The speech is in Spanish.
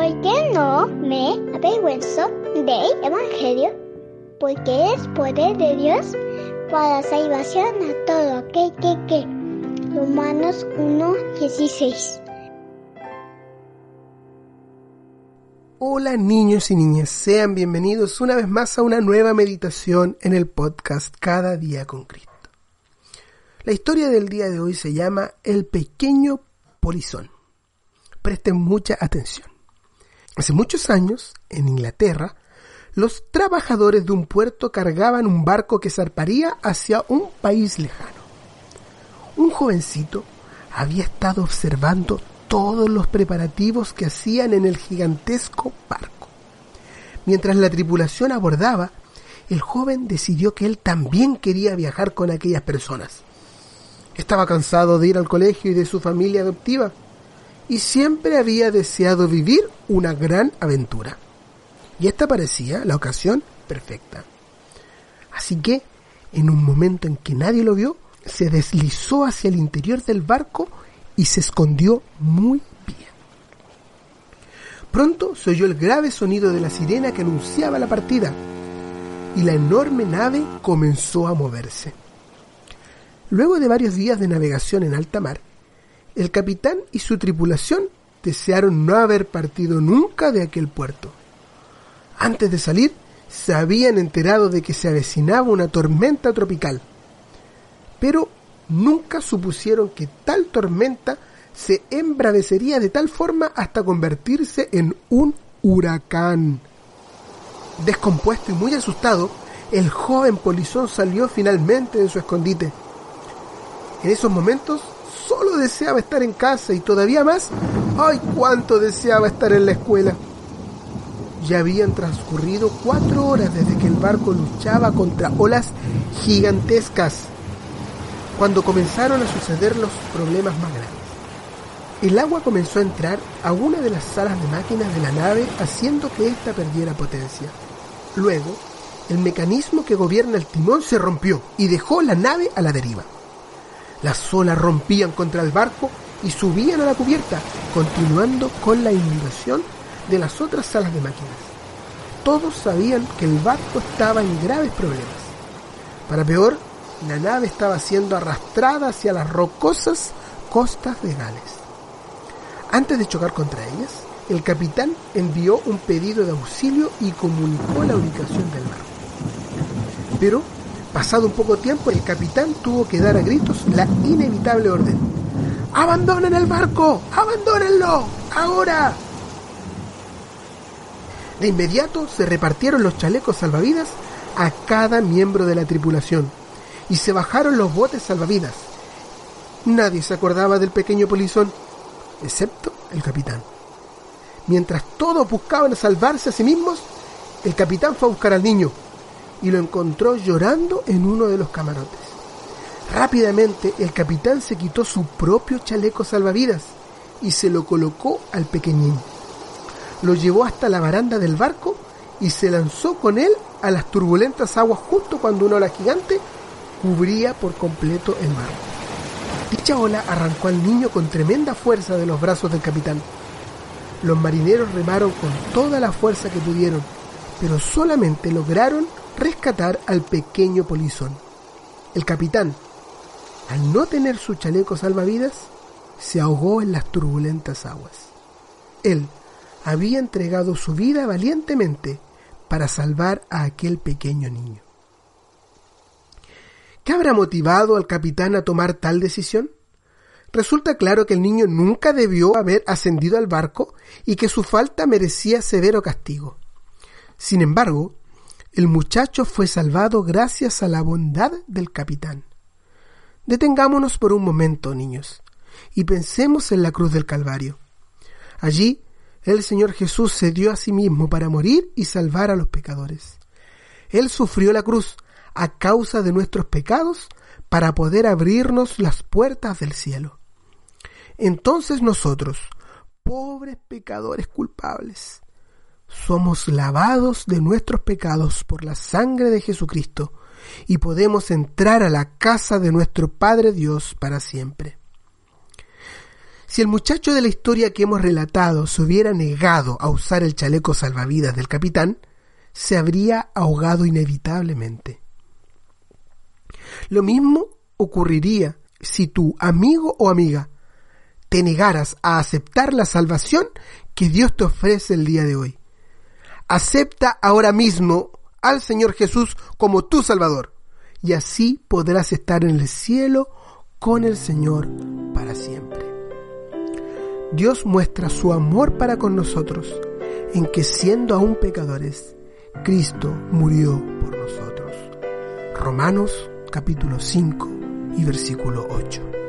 ¿Por qué no me avergüenzo del Evangelio? Porque es poder de Dios para salvación a todo aquel que que. Romanos 1.16 Hola niños y niñas, sean bienvenidos una vez más a una nueva meditación en el podcast Cada día con Cristo. La historia del día de hoy se llama El pequeño polizón. Presten mucha atención. Hace muchos años, en Inglaterra, los trabajadores de un puerto cargaban un barco que zarparía hacia un país lejano. Un jovencito había estado observando todos los preparativos que hacían en el gigantesco barco. Mientras la tripulación abordaba, el joven decidió que él también quería viajar con aquellas personas. Estaba cansado de ir al colegio y de su familia adoptiva y siempre había deseado vivir una gran aventura. Y esta parecía la ocasión perfecta. Así que, en un momento en que nadie lo vio, se deslizó hacia el interior del barco y se escondió muy bien. Pronto se oyó el grave sonido de la sirena que anunciaba la partida y la enorme nave comenzó a moverse. Luego de varios días de navegación en alta mar, el capitán y su tripulación desearon no haber partido nunca de aquel puerto. Antes de salir, se habían enterado de que se avecinaba una tormenta tropical, pero nunca supusieron que tal tormenta se embravecería de tal forma hasta convertirse en un huracán. Descompuesto y muy asustado, el joven polizón salió finalmente de su escondite. En esos momentos solo deseaba estar en casa y todavía más, ¡ay cuánto deseaba estar en la escuela! Ya habían transcurrido cuatro horas desde que el barco luchaba contra olas gigantescas, cuando comenzaron a suceder los problemas más grandes. El agua comenzó a entrar a una de las salas de máquinas de la nave haciendo que ésta perdiera potencia. Luego, el mecanismo que gobierna el timón se rompió y dejó la nave a la deriva. Las olas rompían contra el barco y subían a la cubierta, continuando con la inundación de las otras salas de máquinas. Todos sabían que el barco estaba en graves problemas. Para peor, la nave estaba siendo arrastrada hacia las rocosas costas de Gales. Antes de chocar contra ellas, el capitán envió un pedido de auxilio y comunicó la ubicación del barco. Pero Pasado un poco tiempo, el capitán tuvo que dar a gritos la inevitable orden. ¡Abandonen el barco! ¡Abandónenlo! ¡Ahora! De inmediato se repartieron los chalecos salvavidas a cada miembro de la tripulación y se bajaron los botes salvavidas. Nadie se acordaba del pequeño polizón, excepto el capitán. Mientras todos buscaban salvarse a sí mismos, el capitán fue a buscar al niño, y lo encontró llorando en uno de los camarotes. Rápidamente el capitán se quitó su propio chaleco salvavidas y se lo colocó al pequeñín. Lo llevó hasta la baranda del barco y se lanzó con él a las turbulentas aguas justo cuando una ola gigante cubría por completo el mar. Dicha ola arrancó al niño con tremenda fuerza de los brazos del capitán. Los marineros remaron con toda la fuerza que pudieron, pero solamente lograron rescatar al pequeño polizón. El capitán, al no tener su chaleco salvavidas, se ahogó en las turbulentas aguas. Él había entregado su vida valientemente para salvar a aquel pequeño niño. ¿Qué habrá motivado al capitán a tomar tal decisión? Resulta claro que el niño nunca debió haber ascendido al barco y que su falta merecía severo castigo. Sin embargo, el muchacho fue salvado gracias a la bondad del capitán. Detengámonos por un momento, niños, y pensemos en la cruz del Calvario. Allí, el Señor Jesús se dio a sí mismo para morir y salvar a los pecadores. Él sufrió la cruz a causa de nuestros pecados para poder abrirnos las puertas del cielo. Entonces nosotros, pobres pecadores culpables, somos lavados de nuestros pecados por la sangre de Jesucristo y podemos entrar a la casa de nuestro Padre Dios para siempre. Si el muchacho de la historia que hemos relatado se hubiera negado a usar el chaleco salvavidas del capitán, se habría ahogado inevitablemente. Lo mismo ocurriría si tu amigo o amiga te negaras a aceptar la salvación que Dios te ofrece el día de hoy. Acepta ahora mismo al Señor Jesús como tu Salvador y así podrás estar en el cielo con el Señor para siempre. Dios muestra su amor para con nosotros en que siendo aún pecadores, Cristo murió por nosotros. Romanos capítulo 5 y versículo 8.